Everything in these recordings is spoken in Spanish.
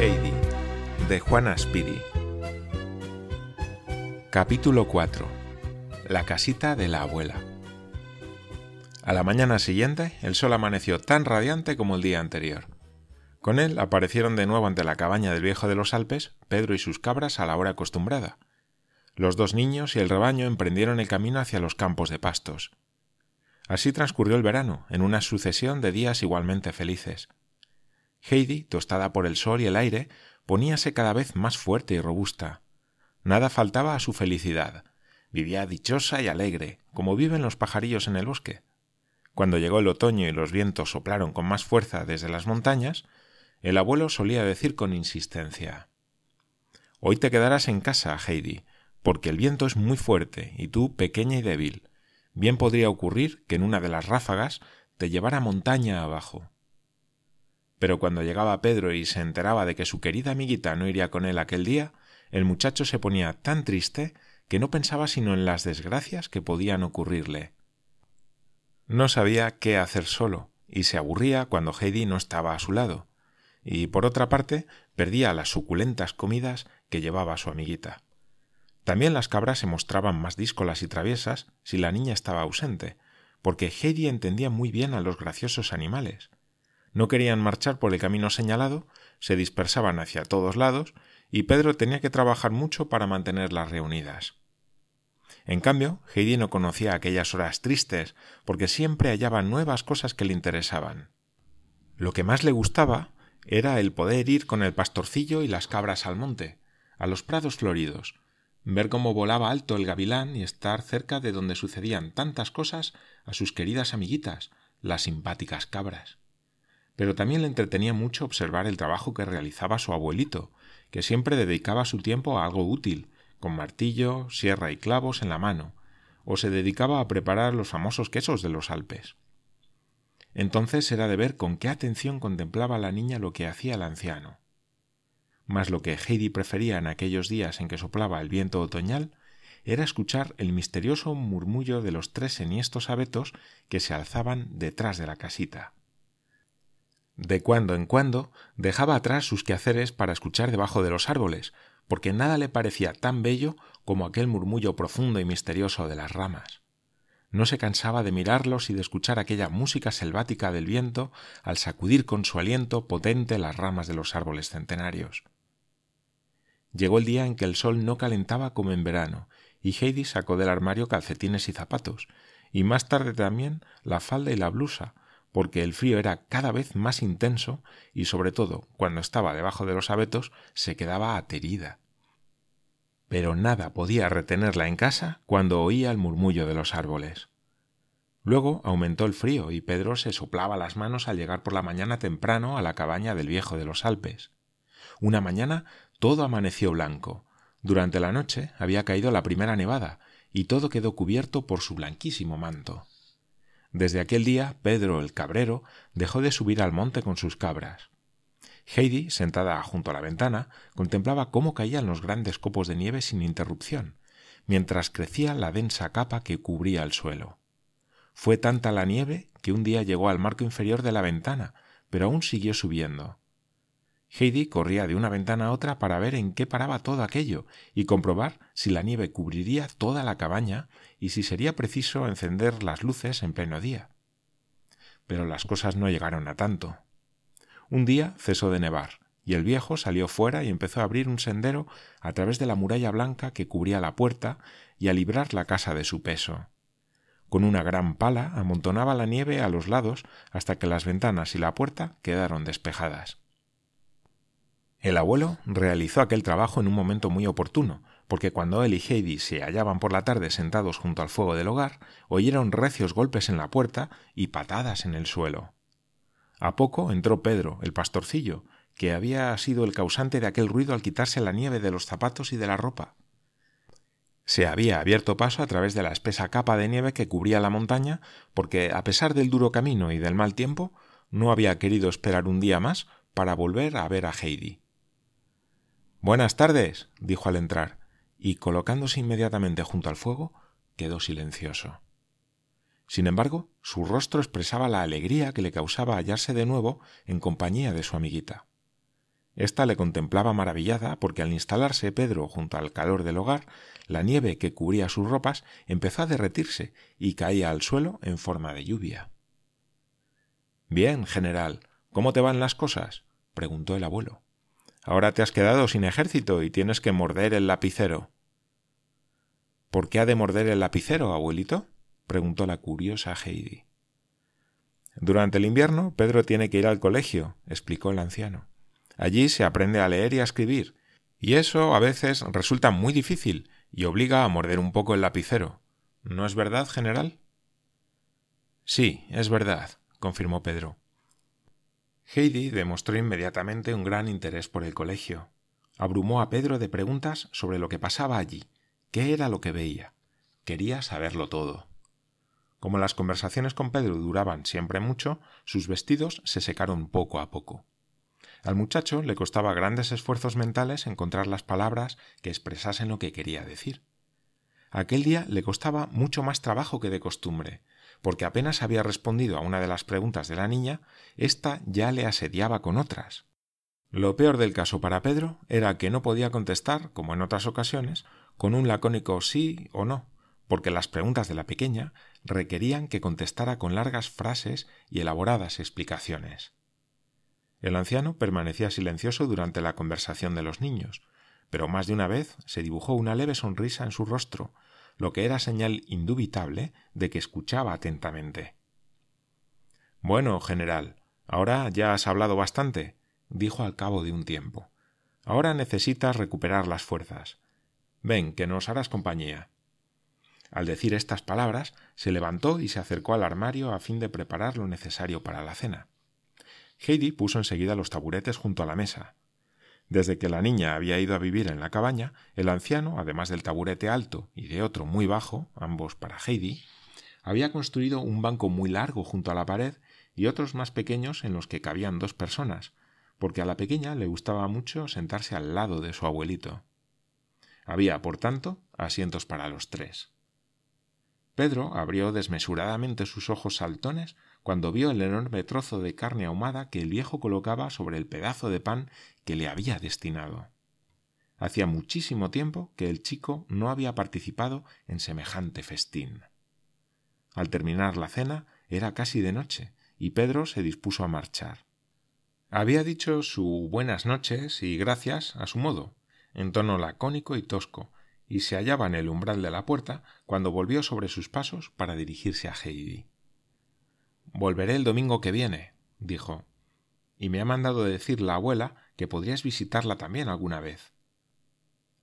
Heidi, de Juana Speedy. Capítulo 4. La casita de la abuela. A la mañana siguiente, el sol amaneció tan radiante como el día anterior. Con él aparecieron de nuevo ante la cabaña del viejo de los Alpes Pedro y sus cabras a la hora acostumbrada. Los dos niños y el rebaño emprendieron el camino hacia los campos de pastos. Así transcurrió el verano, en una sucesión de días igualmente felices. Heidi, tostada por el sol y el aire, poníase cada vez más fuerte y robusta. Nada faltaba a su felicidad. Vivía dichosa y alegre, como viven los pajarillos en el bosque. Cuando llegó el otoño y los vientos soplaron con más fuerza desde las montañas, el abuelo solía decir con insistencia Hoy te quedarás en casa, Heidi, porque el viento es muy fuerte y tú pequeña y débil. Bien podría ocurrir que en una de las ráfagas te llevara montaña abajo. Pero cuando llegaba Pedro y se enteraba de que su querida amiguita no iría con él aquel día, el muchacho se ponía tan triste que no pensaba sino en las desgracias que podían ocurrirle. No sabía qué hacer solo, y se aburría cuando Heidi no estaba a su lado, y por otra parte perdía las suculentas comidas que llevaba su amiguita. También las cabras se mostraban más díscolas y traviesas si la niña estaba ausente, porque Heidi entendía muy bien a los graciosos animales. No querían marchar por el camino señalado, se dispersaban hacia todos lados y Pedro tenía que trabajar mucho para mantenerlas reunidas. En cambio, Heidi no conocía aquellas horas tristes, porque siempre hallaba nuevas cosas que le interesaban. Lo que más le gustaba era el poder ir con el pastorcillo y las cabras al monte, a los prados floridos, ver cómo volaba alto el gavilán y estar cerca de donde sucedían tantas cosas a sus queridas amiguitas, las simpáticas cabras. Pero también le entretenía mucho observar el trabajo que realizaba su abuelito, que siempre dedicaba su tiempo a algo útil, con martillo, sierra y clavos en la mano, o se dedicaba a preparar los famosos quesos de los Alpes. Entonces era de ver con qué atención contemplaba la niña lo que hacía el anciano. Mas lo que Heidi prefería en aquellos días en que soplaba el viento otoñal era escuchar el misterioso murmullo de los tres enhiestos abetos que se alzaban detrás de la casita. De cuando en cuando dejaba atrás sus quehaceres para escuchar debajo de los árboles, porque nada le parecía tan bello como aquel murmullo profundo y misterioso de las ramas. No se cansaba de mirarlos y de escuchar aquella música selvática del viento al sacudir con su aliento potente las ramas de los árboles centenarios. Llegó el día en que el sol no calentaba como en verano, y Heidi sacó del armario calcetines y zapatos, y más tarde también la falda y la blusa, porque el frío era cada vez más intenso y sobre todo cuando estaba debajo de los abetos se quedaba aterida. Pero nada podía retenerla en casa cuando oía el murmullo de los árboles. Luego aumentó el frío y Pedro se soplaba las manos al llegar por la mañana temprano a la cabaña del viejo de los Alpes. Una mañana todo amaneció blanco. Durante la noche había caído la primera nevada y todo quedó cubierto por su blanquísimo manto. Desde aquel día Pedro el cabrero dejó de subir al monte con sus cabras. Heidi, sentada junto a la ventana, contemplaba cómo caían los grandes copos de nieve sin interrupción, mientras crecía la densa capa que cubría el suelo. Fue tanta la nieve que un día llegó al marco inferior de la ventana, pero aún siguió subiendo. Heidi corría de una ventana a otra para ver en qué paraba todo aquello y comprobar si la nieve cubriría toda la cabaña y si sería preciso encender las luces en pleno día. Pero las cosas no llegaron a tanto. Un día cesó de nevar, y el viejo salió fuera y empezó a abrir un sendero a través de la muralla blanca que cubría la puerta y a librar la casa de su peso. Con una gran pala amontonaba la nieve a los lados hasta que las ventanas y la puerta quedaron despejadas. El abuelo realizó aquel trabajo en un momento muy oportuno, porque cuando él y Heidi se hallaban por la tarde sentados junto al fuego del hogar, oyeron recios golpes en la puerta y patadas en el suelo. A poco entró Pedro, el pastorcillo, que había sido el causante de aquel ruido al quitarse la nieve de los zapatos y de la ropa. Se había abierto paso a través de la espesa capa de nieve que cubría la montaña, porque, a pesar del duro camino y del mal tiempo, no había querido esperar un día más para volver a ver a Heidi. Buenas tardes, dijo al entrar, y colocándose inmediatamente junto al fuego, quedó silencioso. Sin embargo, su rostro expresaba la alegría que le causaba hallarse de nuevo en compañía de su amiguita. Esta le contemplaba maravillada porque al instalarse Pedro junto al calor del hogar, la nieve que cubría sus ropas empezó a derretirse y caía al suelo en forma de lluvia. Bien, general, ¿cómo te van las cosas? preguntó el abuelo. Ahora te has quedado sin ejército y tienes que morder el lapicero. ¿Por qué ha de morder el lapicero, abuelito? preguntó la curiosa Heidi. Durante el invierno Pedro tiene que ir al colegio, explicó el anciano. Allí se aprende a leer y a escribir, y eso a veces resulta muy difícil y obliga a morder un poco el lapicero. ¿No es verdad, general? Sí, es verdad, confirmó Pedro. Heidi demostró inmediatamente un gran interés por el colegio. Abrumó a Pedro de preguntas sobre lo que pasaba allí, qué era lo que veía. Quería saberlo todo. Como las conversaciones con Pedro duraban siempre mucho, sus vestidos se secaron poco a poco. Al muchacho le costaba grandes esfuerzos mentales encontrar las palabras que expresasen lo que quería decir. Aquel día le costaba mucho más trabajo que de costumbre, porque apenas había respondido a una de las preguntas de la niña, ésta ya le asediaba con otras. Lo peor del caso para Pedro era que no podía contestar, como en otras ocasiones, con un lacónico sí o no, porque las preguntas de la pequeña requerían que contestara con largas frases y elaboradas explicaciones. El anciano permanecía silencioso durante la conversación de los niños, pero más de una vez se dibujó una leve sonrisa en su rostro, lo que era señal indubitable de que escuchaba atentamente. Bueno, general, ahora ya has hablado bastante, dijo al cabo de un tiempo. Ahora necesitas recuperar las fuerzas. Ven, que nos harás compañía. Al decir estas palabras, se levantó y se acercó al armario a fin de preparar lo necesario para la cena. Heidi puso enseguida los taburetes junto a la mesa. Desde que la niña había ido a vivir en la cabaña, el anciano, además del taburete alto y de otro muy bajo, ambos para Heidi, había construido un banco muy largo junto a la pared y otros más pequeños en los que cabían dos personas, porque a la pequeña le gustaba mucho sentarse al lado de su abuelito. Había, por tanto, asientos para los tres. Pedro abrió desmesuradamente sus ojos saltones cuando vio el enorme trozo de carne ahumada que el viejo colocaba sobre el pedazo de pan que le había destinado. Hacía muchísimo tiempo que el chico no había participado en semejante festín. Al terminar la cena era casi de noche, y Pedro se dispuso a marchar. Había dicho su buenas noches y gracias a su modo, en tono lacónico y tosco, y se hallaba en el umbral de la puerta cuando volvió sobre sus pasos para dirigirse a Heidi. Volveré el domingo que viene, dijo, y me ha mandado decir la abuela que podrías visitarla también alguna vez.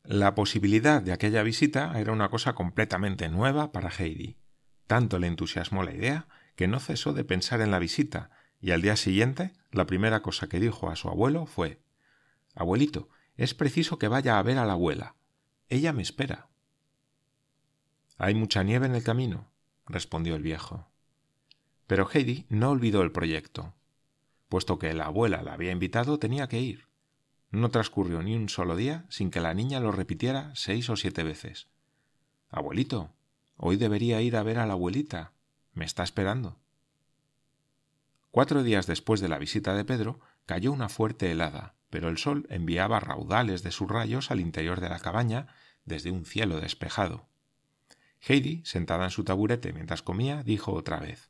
La posibilidad de aquella visita era una cosa completamente nueva para Heidi. Tanto le entusiasmó la idea que no cesó de pensar en la visita, y al día siguiente la primera cosa que dijo a su abuelo fue Abuelito, es preciso que vaya a ver a la abuela. Ella me espera. Hay mucha nieve en el camino, respondió el viejo. Pero Heidi no olvidó el proyecto. Puesto que la abuela la había invitado, tenía que ir. No transcurrió ni un solo día sin que la niña lo repitiera seis o siete veces. Abuelito, hoy debería ir a ver a la abuelita. Me está esperando. Cuatro días después de la visita de Pedro, cayó una fuerte helada, pero el sol enviaba raudales de sus rayos al interior de la cabaña desde un cielo despejado. Heidi, sentada en su taburete mientras comía, dijo otra vez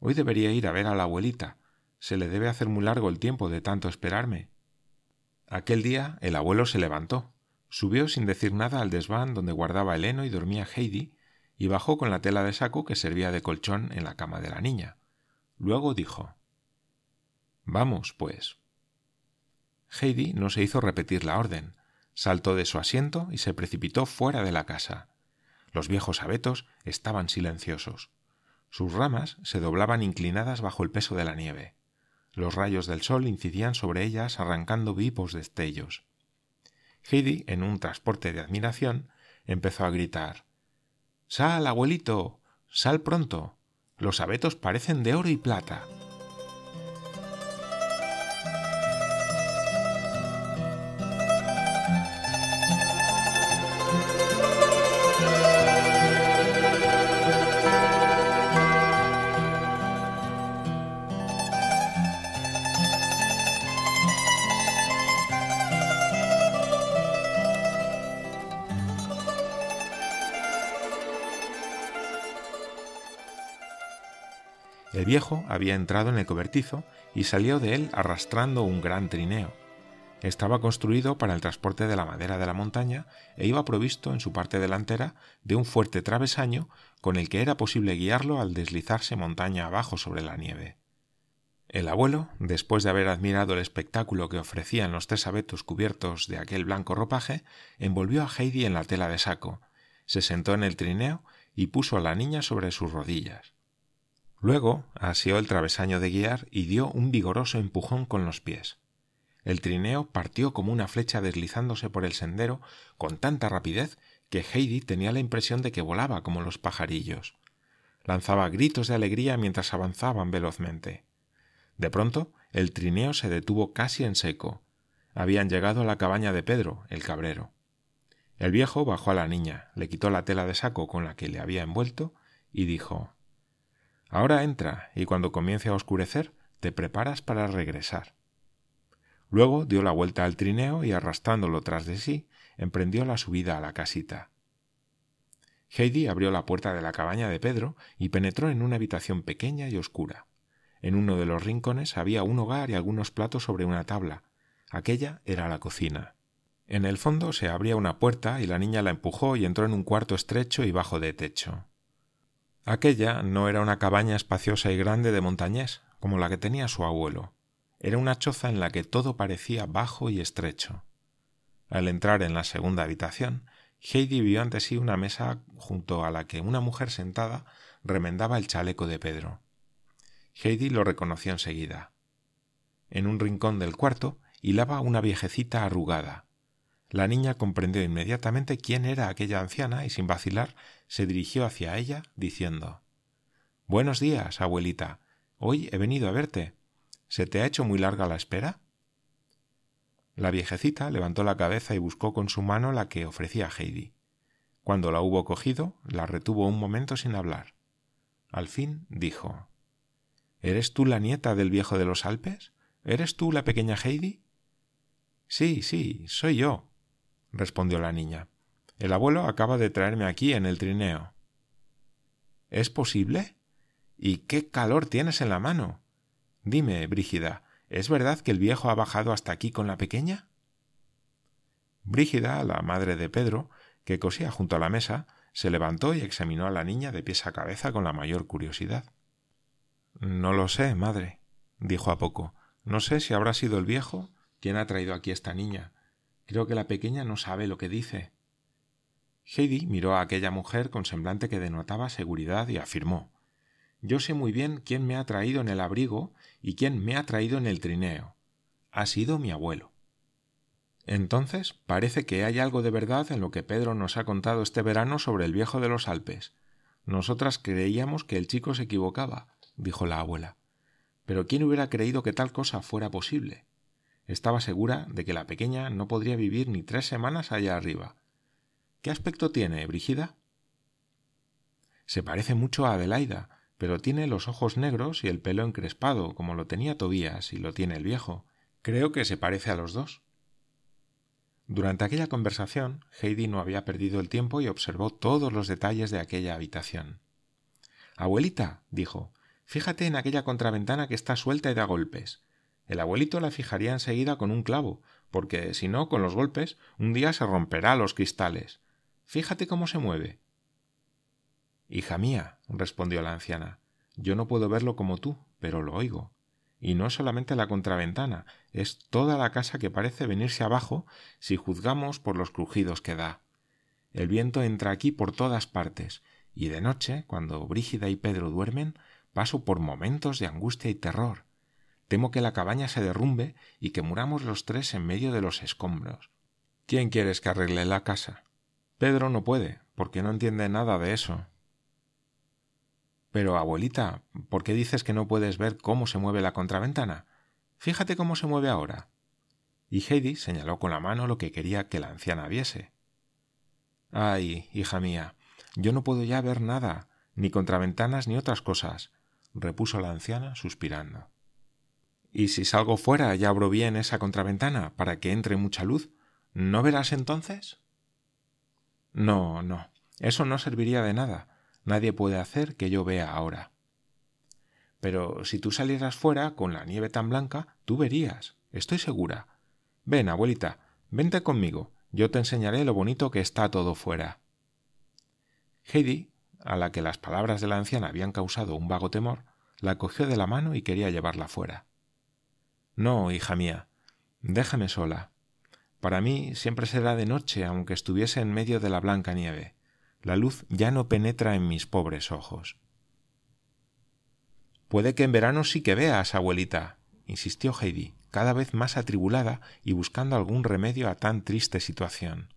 Hoy debería ir a ver a la abuelita. Se le debe hacer muy largo el tiempo de tanto esperarme. Aquel día el abuelo se levantó, subió sin decir nada al desván donde guardaba el heno y dormía Heidi, y bajó con la tela de saco que servía de colchón en la cama de la niña. Luego dijo Vamos, pues. Heidi no se hizo repetir la orden, saltó de su asiento y se precipitó fuera de la casa. Los viejos abetos estaban silenciosos. Sus ramas se doblaban inclinadas bajo el peso de la nieve. Los rayos del sol incidían sobre ellas arrancando vivos destellos. Heidi, en un transporte de admiración, empezó a gritar Sal, abuelito. Sal pronto. Los abetos parecen de oro y plata. El viejo había entrado en el cobertizo y salió de él arrastrando un gran trineo. Estaba construido para el transporte de la madera de la montaña e iba provisto en su parte delantera de un fuerte travesaño con el que era posible guiarlo al deslizarse montaña abajo sobre la nieve. El abuelo, después de haber admirado el espectáculo que ofrecían los tres abetos cubiertos de aquel blanco ropaje, envolvió a Heidi en la tela de saco, se sentó en el trineo y puso a la niña sobre sus rodillas. Luego asió el travesaño de guiar y dio un vigoroso empujón con los pies. El trineo partió como una flecha deslizándose por el sendero con tanta rapidez que Heidi tenía la impresión de que volaba como los pajarillos. Lanzaba gritos de alegría mientras avanzaban velozmente. De pronto el trineo se detuvo casi en seco. Habían llegado a la cabaña de Pedro, el cabrero. El viejo bajó a la niña, le quitó la tela de saco con la que le había envuelto y dijo Ahora entra, y cuando comience a oscurecer, te preparas para regresar. Luego dio la vuelta al trineo y arrastrándolo tras de sí, emprendió la subida a la casita. Heidi abrió la puerta de la cabaña de Pedro y penetró en una habitación pequeña y oscura. En uno de los rincones había un hogar y algunos platos sobre una tabla. Aquella era la cocina. En el fondo se abría una puerta y la niña la empujó y entró en un cuarto estrecho y bajo de techo. Aquella no era una cabaña espaciosa y grande de montañés, como la que tenía su abuelo. Era una choza en la que todo parecía bajo y estrecho. Al entrar en la segunda habitación, Heidi vio ante sí una mesa junto a la que una mujer sentada remendaba el chaleco de Pedro. Heidi lo reconoció enseguida. En un rincón del cuarto hilaba una viejecita arrugada. La niña comprendió inmediatamente quién era aquella anciana y sin vacilar se dirigió hacia ella diciendo Buenos días, abuelita. Hoy he venido a verte. ¿Se te ha hecho muy larga la espera? La viejecita levantó la cabeza y buscó con su mano la que ofrecía Heidi. Cuando la hubo cogido, la retuvo un momento sin hablar. Al fin dijo ¿Eres tú la nieta del viejo de los Alpes? ¿Eres tú la pequeña Heidi? Sí, sí, soy yo, respondió la niña. El abuelo acaba de traerme aquí en el trineo. ¿Es posible? ¿Y qué calor tienes en la mano? Dime, Brígida, ¿es verdad que el viejo ha bajado hasta aquí con la pequeña? Brígida, la madre de Pedro, que cosía junto a la mesa, se levantó y examinó a la niña de pies a cabeza con la mayor curiosidad. No lo sé, madre, dijo a poco. No sé si habrá sido el viejo quien ha traído aquí esta niña. Creo que la pequeña no sabe lo que dice. Heidi miró a aquella mujer con semblante que denotaba seguridad y afirmó Yo sé muy bien quién me ha traído en el abrigo y quién me ha traído en el trineo. Ha sido mi abuelo. Entonces parece que hay algo de verdad en lo que Pedro nos ha contado este verano sobre el viejo de los Alpes. Nosotras creíamos que el chico se equivocaba dijo la abuela. Pero ¿quién hubiera creído que tal cosa fuera posible? Estaba segura de que la pequeña no podría vivir ni tres semanas allá arriba. ¿Qué aspecto tiene, Brigida? Se parece mucho a Adelaida, pero tiene los ojos negros y el pelo encrespado, como lo tenía Tobías y lo tiene el viejo. Creo que se parece a los dos. Durante aquella conversación, Heidi no había perdido el tiempo y observó todos los detalles de aquella habitación. Abuelita, dijo, Fíjate en aquella contraventana que está suelta y da golpes. El abuelito la fijaría enseguida con un clavo, porque si no, con los golpes, un día se romperá los cristales. Fíjate cómo se mueve. Hija mía, respondió la anciana, yo no puedo verlo como tú, pero lo oigo. Y no solamente la contraventana, es toda la casa que parece venirse abajo si juzgamos por los crujidos que da. El viento entra aquí por todas partes, y de noche, cuando Brígida y Pedro duermen, Paso por momentos de angustia y terror. Temo que la cabaña se derrumbe y que muramos los tres en medio de los escombros. ¿Quién quieres que arregle la casa? Pedro no puede, porque no entiende nada de eso. Pero, abuelita, ¿por qué dices que no puedes ver cómo se mueve la contraventana? Fíjate cómo se mueve ahora. Y Heidi señaló con la mano lo que quería que la anciana viese. Ay, hija mía, yo no puedo ya ver nada, ni contraventanas ni otras cosas repuso la anciana suspirando. ¿Y si salgo fuera y abro bien esa contraventana para que entre mucha luz, ¿no verás entonces? No, no, eso no serviría de nada. Nadie puede hacer que yo vea ahora. Pero si tú salieras fuera con la nieve tan blanca, tú verías, estoy segura. Ven, abuelita, vente conmigo, yo te enseñaré lo bonito que está todo fuera. Heidi, a la que las palabras de la anciana habían causado un vago temor, la cogió de la mano y quería llevarla fuera. No, hija mía, déjame sola. Para mí siempre será de noche, aunque estuviese en medio de la blanca nieve. La luz ya no penetra en mis pobres ojos. Puede que en verano sí que veas, abuelita, insistió Heidi, cada vez más atribulada y buscando algún remedio a tan triste situación.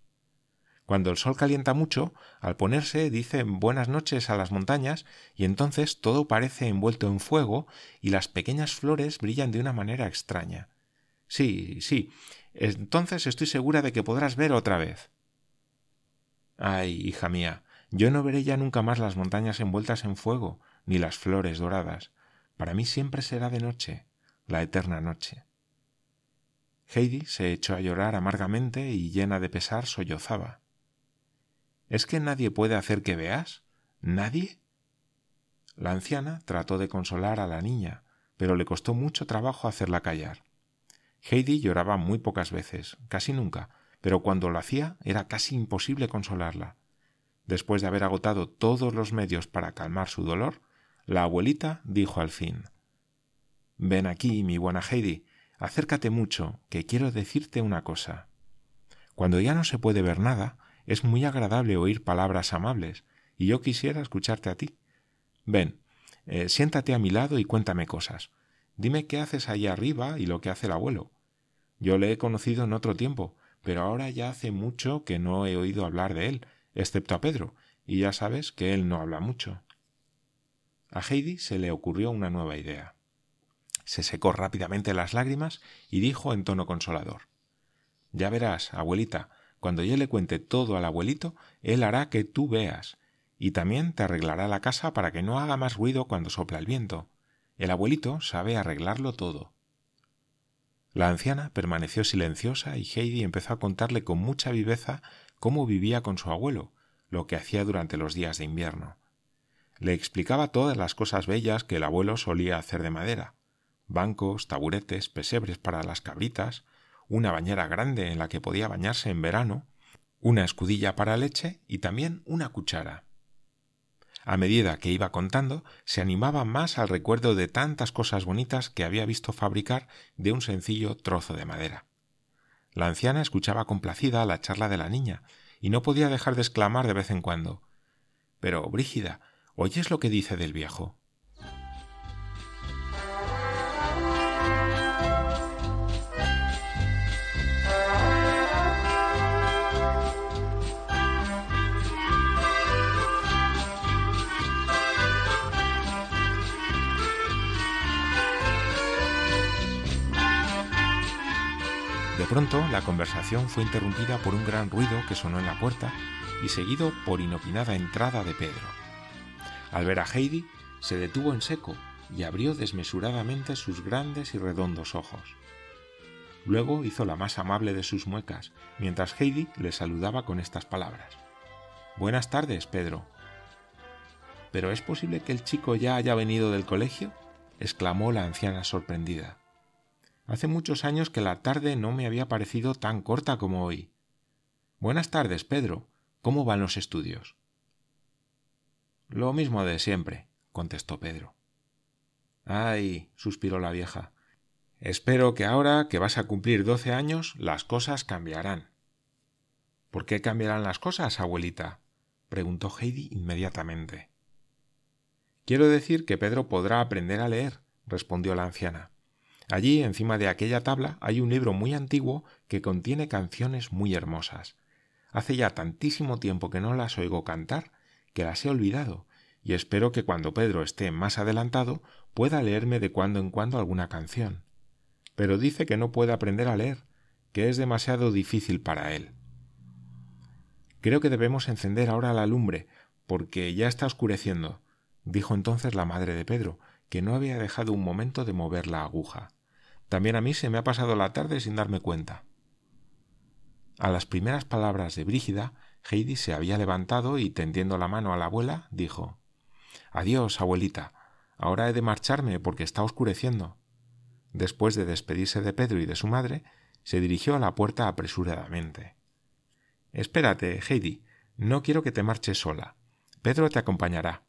Cuando el sol calienta mucho, al ponerse dice buenas noches a las montañas y entonces todo parece envuelto en fuego y las pequeñas flores brillan de una manera extraña. Sí, sí, entonces estoy segura de que podrás ver otra vez. Ay, hija mía, yo no veré ya nunca más las montañas envueltas en fuego, ni las flores doradas. Para mí siempre será de noche, la eterna noche. Heidi se echó a llorar amargamente y llena de pesar sollozaba. ¿Es que nadie puede hacer que veas? ¿Nadie? La anciana trató de consolar a la niña, pero le costó mucho trabajo hacerla callar. Heidi lloraba muy pocas veces, casi nunca, pero cuando lo hacía era casi imposible consolarla. Después de haber agotado todos los medios para calmar su dolor, la abuelita dijo al fin Ven aquí, mi buena Heidi, acércate mucho, que quiero decirte una cosa. Cuando ya no se puede ver nada, es muy agradable oír palabras amables, y yo quisiera escucharte a ti. Ven, eh, siéntate a mi lado y cuéntame cosas. Dime qué haces allí arriba y lo que hace el abuelo. Yo le he conocido en otro tiempo, pero ahora ya hace mucho que no he oído hablar de él, excepto a Pedro, y ya sabes que él no habla mucho. A Heidi se le ocurrió una nueva idea. Se secó rápidamente las lágrimas y dijo en tono consolador Ya verás, abuelita, cuando yo le cuente todo al abuelito, él hará que tú veas, y también te arreglará la casa para que no haga más ruido cuando sopla el viento. El abuelito sabe arreglarlo todo. La anciana permaneció silenciosa y Heidi empezó a contarle con mucha viveza cómo vivía con su abuelo, lo que hacía durante los días de invierno. Le explicaba todas las cosas bellas que el abuelo solía hacer de madera bancos, taburetes, pesebres para las cabritas, una bañera grande en la que podía bañarse en verano, una escudilla para leche y también una cuchara. A medida que iba contando, se animaba más al recuerdo de tantas cosas bonitas que había visto fabricar de un sencillo trozo de madera. La anciana escuchaba complacida la charla de la niña y no podía dejar de exclamar de vez en cuando Pero, Brígida, ¿oyes lo que dice del viejo? Pronto la conversación fue interrumpida por un gran ruido que sonó en la puerta y seguido por inopinada entrada de Pedro. Al ver a Heidi, se detuvo en seco y abrió desmesuradamente sus grandes y redondos ojos. Luego hizo la más amable de sus muecas, mientras Heidi le saludaba con estas palabras. Buenas tardes, Pedro. ¿Pero es posible que el chico ya haya venido del colegio? exclamó la anciana sorprendida. Hace muchos años que la tarde no me había parecido tan corta como hoy. Buenas tardes, Pedro. ¿Cómo van los estudios? Lo mismo de siempre, contestó Pedro. Ay, suspiró la vieja. Espero que ahora que vas a cumplir doce años las cosas cambiarán. ¿Por qué cambiarán las cosas, abuelita? preguntó Heidi inmediatamente. Quiero decir que Pedro podrá aprender a leer, respondió la anciana. Allí, encima de aquella tabla, hay un libro muy antiguo que contiene canciones muy hermosas. Hace ya tantísimo tiempo que no las oigo cantar que las he olvidado, y espero que cuando Pedro esté más adelantado pueda leerme de cuando en cuando alguna canción. Pero dice que no puede aprender a leer, que es demasiado difícil para él. Creo que debemos encender ahora la lumbre, porque ya está oscureciendo, dijo entonces la madre de Pedro, que no había dejado un momento de mover la aguja. También a mí se me ha pasado la tarde sin darme cuenta. A las primeras palabras de Brígida, Heidi se había levantado y tendiendo la mano a la abuela, dijo Adiós, abuelita. Ahora he de marcharme porque está oscureciendo. Después de despedirse de Pedro y de su madre, se dirigió a la puerta apresuradamente. Espérate, Heidi. No quiero que te marches sola. Pedro te acompañará.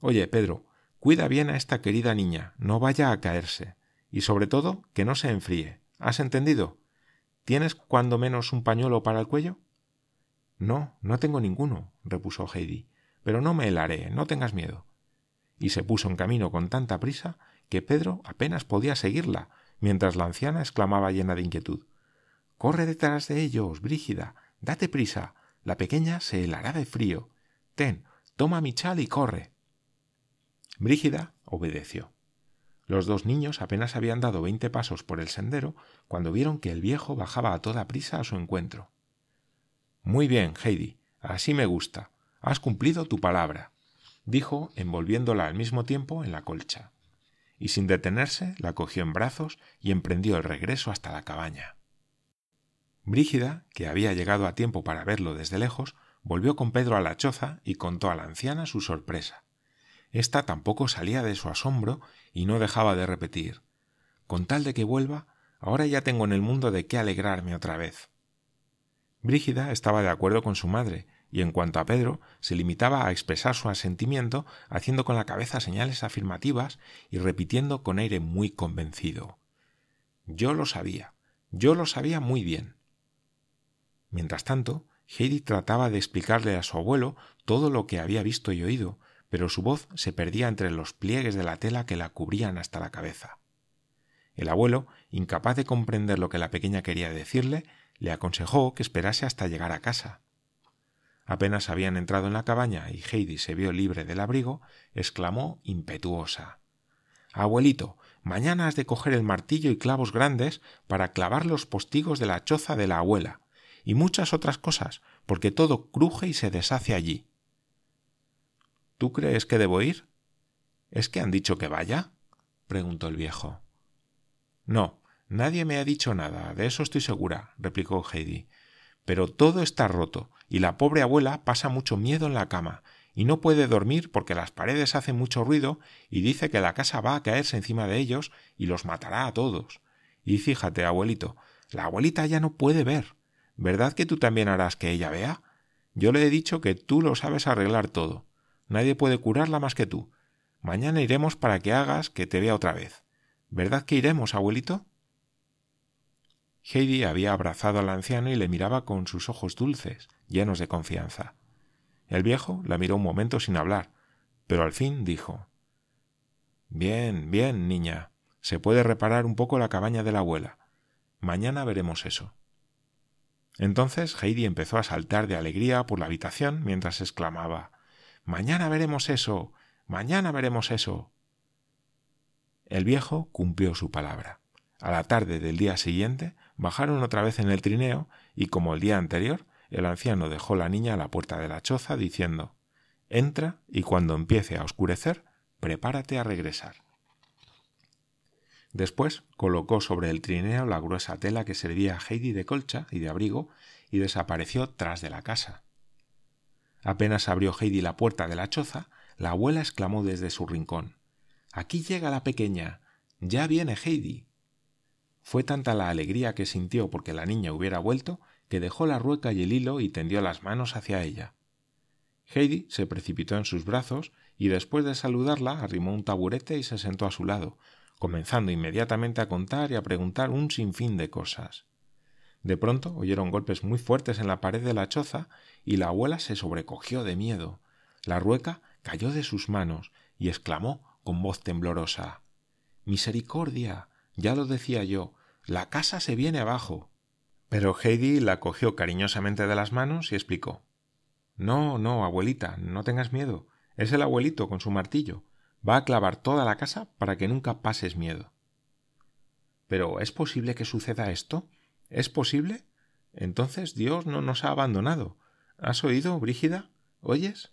Oye, Pedro, cuida bien a esta querida niña, no vaya a caerse. Y sobre todo, que no se enfríe. ¿Has entendido? ¿Tienes cuando menos un pañuelo para el cuello? No, no tengo ninguno, repuso Heidi, pero no me helaré, no tengas miedo. Y se puso en camino con tanta prisa que Pedro apenas podía seguirla, mientras la anciana exclamaba llena de inquietud Corre detrás de ellos, Brígida, date prisa, la pequeña se helará de frío. Ten, toma mi chal y corre. Brígida obedeció. Los dos niños apenas habían dado veinte pasos por el sendero cuando vieron que el viejo bajaba a toda prisa a su encuentro. Muy bien, Heidi, así me gusta. Has cumplido tu palabra, dijo, envolviéndola al mismo tiempo en la colcha. Y sin detenerse, la cogió en brazos y emprendió el regreso hasta la cabaña. Brígida, que había llegado a tiempo para verlo desde lejos, volvió con Pedro a la choza y contó a la anciana su sorpresa. Esta tampoco salía de su asombro y no dejaba de repetir Con tal de que vuelva, ahora ya tengo en el mundo de qué alegrarme otra vez. Brígida estaba de acuerdo con su madre, y en cuanto a Pedro, se limitaba a expresar su asentimiento haciendo con la cabeza señales afirmativas y repitiendo con aire muy convencido Yo lo sabía, yo lo sabía muy bien. Mientras tanto, Heidi trataba de explicarle a su abuelo todo lo que había visto y oído, pero su voz se perdía entre los pliegues de la tela que la cubrían hasta la cabeza. El abuelo, incapaz de comprender lo que la pequeña quería decirle, le aconsejó que esperase hasta llegar a casa. Apenas habían entrado en la cabaña y Heidi se vio libre del abrigo, exclamó impetuosa Abuelito, mañana has de coger el martillo y clavos grandes para clavar los postigos de la choza de la abuela, y muchas otras cosas, porque todo cruje y se deshace allí. ¿Tú crees que debo ir? ¿Es que han dicho que vaya? preguntó el viejo. No, Nadie me ha dicho nada, de eso estoy segura, replicó Heidi. Pero todo está roto, y la pobre abuela pasa mucho miedo en la cama, y no puede dormir porque las paredes hacen mucho ruido y dice que la casa va a caerse encima de ellos y los matará a todos. Y fíjate, abuelito, la abuelita ya no puede ver. ¿Verdad que tú también harás que ella vea? Yo le he dicho que tú lo sabes arreglar todo. Nadie puede curarla más que tú. Mañana iremos para que hagas que te vea otra vez. ¿Verdad que iremos, abuelito? Heidi había abrazado al anciano y le miraba con sus ojos dulces, llenos de confianza. El viejo la miró un momento sin hablar, pero al fin dijo Bien, bien, niña. Se puede reparar un poco la cabaña de la abuela. Mañana veremos eso. Entonces Heidi empezó a saltar de alegría por la habitación mientras exclamaba Mañana veremos eso. Mañana veremos eso. El viejo cumplió su palabra. A la tarde del día siguiente bajaron otra vez en el trineo y como el día anterior, el anciano dejó la niña a la puerta de la choza diciendo Entra y cuando empiece a oscurecer, prepárate a regresar. Después colocó sobre el trineo la gruesa tela que servía a Heidi de colcha y de abrigo y desapareció tras de la casa. Apenas abrió Heidi la puerta de la choza, la abuela exclamó desde su rincón Aquí llega la pequeña. Ya viene Heidi. Fue tanta la alegría que sintió porque la niña hubiera vuelto que dejó la rueca y el hilo y tendió las manos hacia ella. Heidi se precipitó en sus brazos y después de saludarla arrimó un taburete y se sentó a su lado, comenzando inmediatamente a contar y a preguntar un sinfín de cosas. De pronto oyeron golpes muy fuertes en la pared de la choza y la abuela se sobrecogió de miedo. La rueca cayó de sus manos y exclamó con voz temblorosa Misericordia. Ya lo decía yo, la casa se viene abajo. Pero Heidi la cogió cariñosamente de las manos y explicó No, no, abuelita, no tengas miedo. Es el abuelito con su martillo. Va a clavar toda la casa para que nunca pases miedo. Pero ¿es posible que suceda esto? ¿Es posible? Entonces Dios no nos ha abandonado. ¿Has oído, Brígida? ¿Oyes?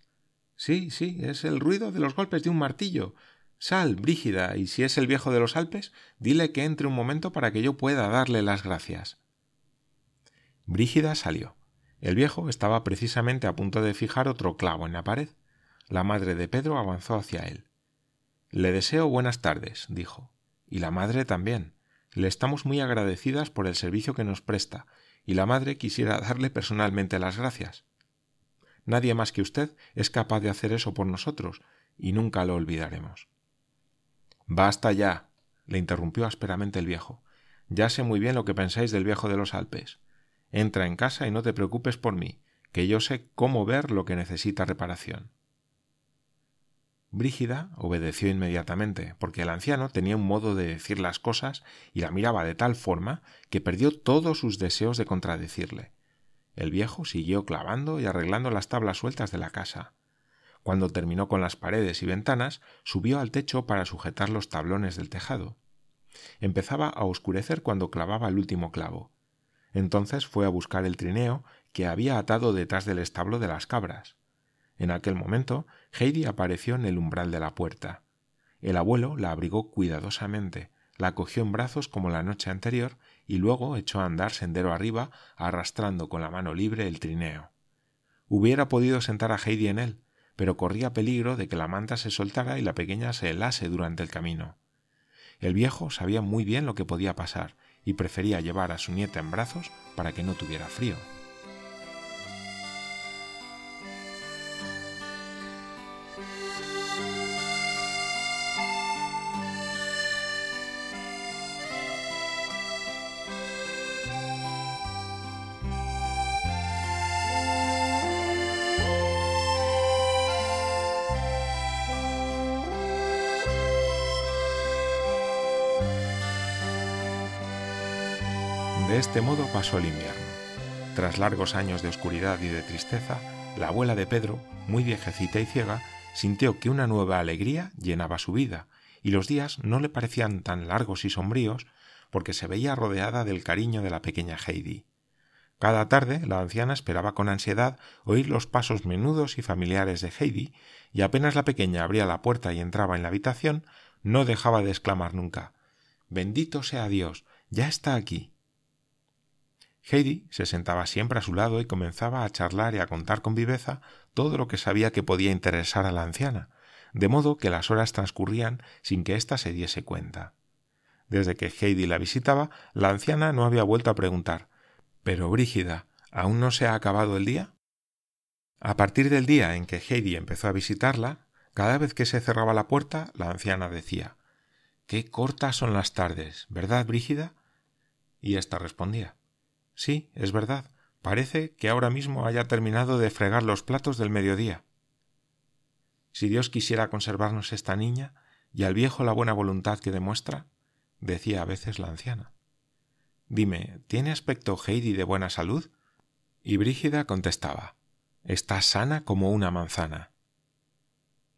Sí, sí, es el ruido de los golpes de un martillo. Sal, Brígida, y si es el viejo de los Alpes, dile que entre un momento para que yo pueda darle las gracias. Brígida salió. El viejo estaba precisamente a punto de fijar otro clavo en la pared. La madre de Pedro avanzó hacia él. Le deseo buenas tardes, dijo. Y la madre también. Le estamos muy agradecidas por el servicio que nos presta, y la madre quisiera darle personalmente las gracias. Nadie más que usted es capaz de hacer eso por nosotros, y nunca lo olvidaremos. Basta ya, le interrumpió ásperamente el viejo. Ya sé muy bien lo que pensáis del viejo de los Alpes. Entra en casa y no te preocupes por mí, que yo sé cómo ver lo que necesita reparación. Brígida obedeció inmediatamente, porque el anciano tenía un modo de decir las cosas y la miraba de tal forma que perdió todos sus deseos de contradecirle. El viejo siguió clavando y arreglando las tablas sueltas de la casa. Cuando terminó con las paredes y ventanas, subió al techo para sujetar los tablones del tejado. Empezaba a oscurecer cuando clavaba el último clavo. Entonces fue a buscar el trineo que había atado detrás del establo de las cabras. En aquel momento, Heidi apareció en el umbral de la puerta. El abuelo la abrigó cuidadosamente, la cogió en brazos como la noche anterior y luego echó a andar sendero arriba, arrastrando con la mano libre el trineo. Hubiera podido sentar a Heidi en él, pero corría peligro de que la manta se soltara y la pequeña se helase durante el camino. El viejo sabía muy bien lo que podía pasar y prefería llevar a su nieta en brazos para que no tuviera frío. De este modo pasó el invierno. Tras largos años de oscuridad y de tristeza, la abuela de Pedro, muy viejecita y ciega, sintió que una nueva alegría llenaba su vida, y los días no le parecían tan largos y sombríos porque se veía rodeada del cariño de la pequeña Heidi. Cada tarde la anciana esperaba con ansiedad oír los pasos menudos y familiares de Heidi, y apenas la pequeña abría la puerta y entraba en la habitación, no dejaba de exclamar nunca Bendito sea Dios, ya está aquí. Heidi se sentaba siempre a su lado y comenzaba a charlar y a contar con viveza todo lo que sabía que podía interesar a la anciana, de modo que las horas transcurrían sin que ésta se diese cuenta. Desde que Heidi la visitaba, la anciana no había vuelto a preguntar Pero, Brígida, ¿aún no se ha acabado el día? A partir del día en que Heidi empezó a visitarla, cada vez que se cerraba la puerta, la anciana decía Qué cortas son las tardes, ¿verdad, Brígida? Y ésta respondía Sí, es verdad. Parece que ahora mismo haya terminado de fregar los platos del mediodía. Si Dios quisiera conservarnos esta niña y al viejo la buena voluntad que demuestra, decía a veces la anciana. Dime, ¿tiene aspecto Heidi de buena salud? Y Brígida contestaba Está sana como una manzana.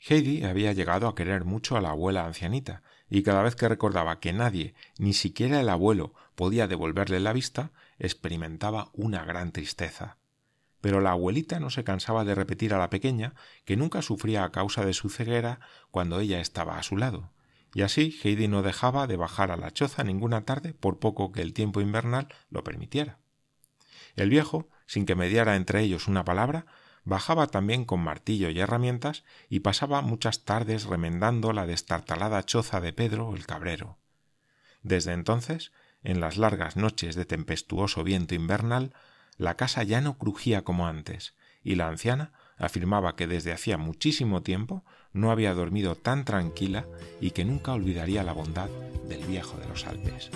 Heidi había llegado a querer mucho a la abuela ancianita, y cada vez que recordaba que nadie, ni siquiera el abuelo, podía devolverle la vista, experimentaba una gran tristeza. Pero la abuelita no se cansaba de repetir a la pequeña que nunca sufría a causa de su ceguera cuando ella estaba a su lado, y así Heidi no dejaba de bajar a la choza ninguna tarde por poco que el tiempo invernal lo permitiera. El viejo, sin que mediara entre ellos una palabra, bajaba también con martillo y herramientas y pasaba muchas tardes remendando la destartalada choza de Pedro el cabrero. Desde entonces, en las largas noches de tempestuoso viento invernal, la casa ya no crujía como antes, y la anciana afirmaba que desde hacía muchísimo tiempo no había dormido tan tranquila y que nunca olvidaría la bondad del viejo de los Alpes.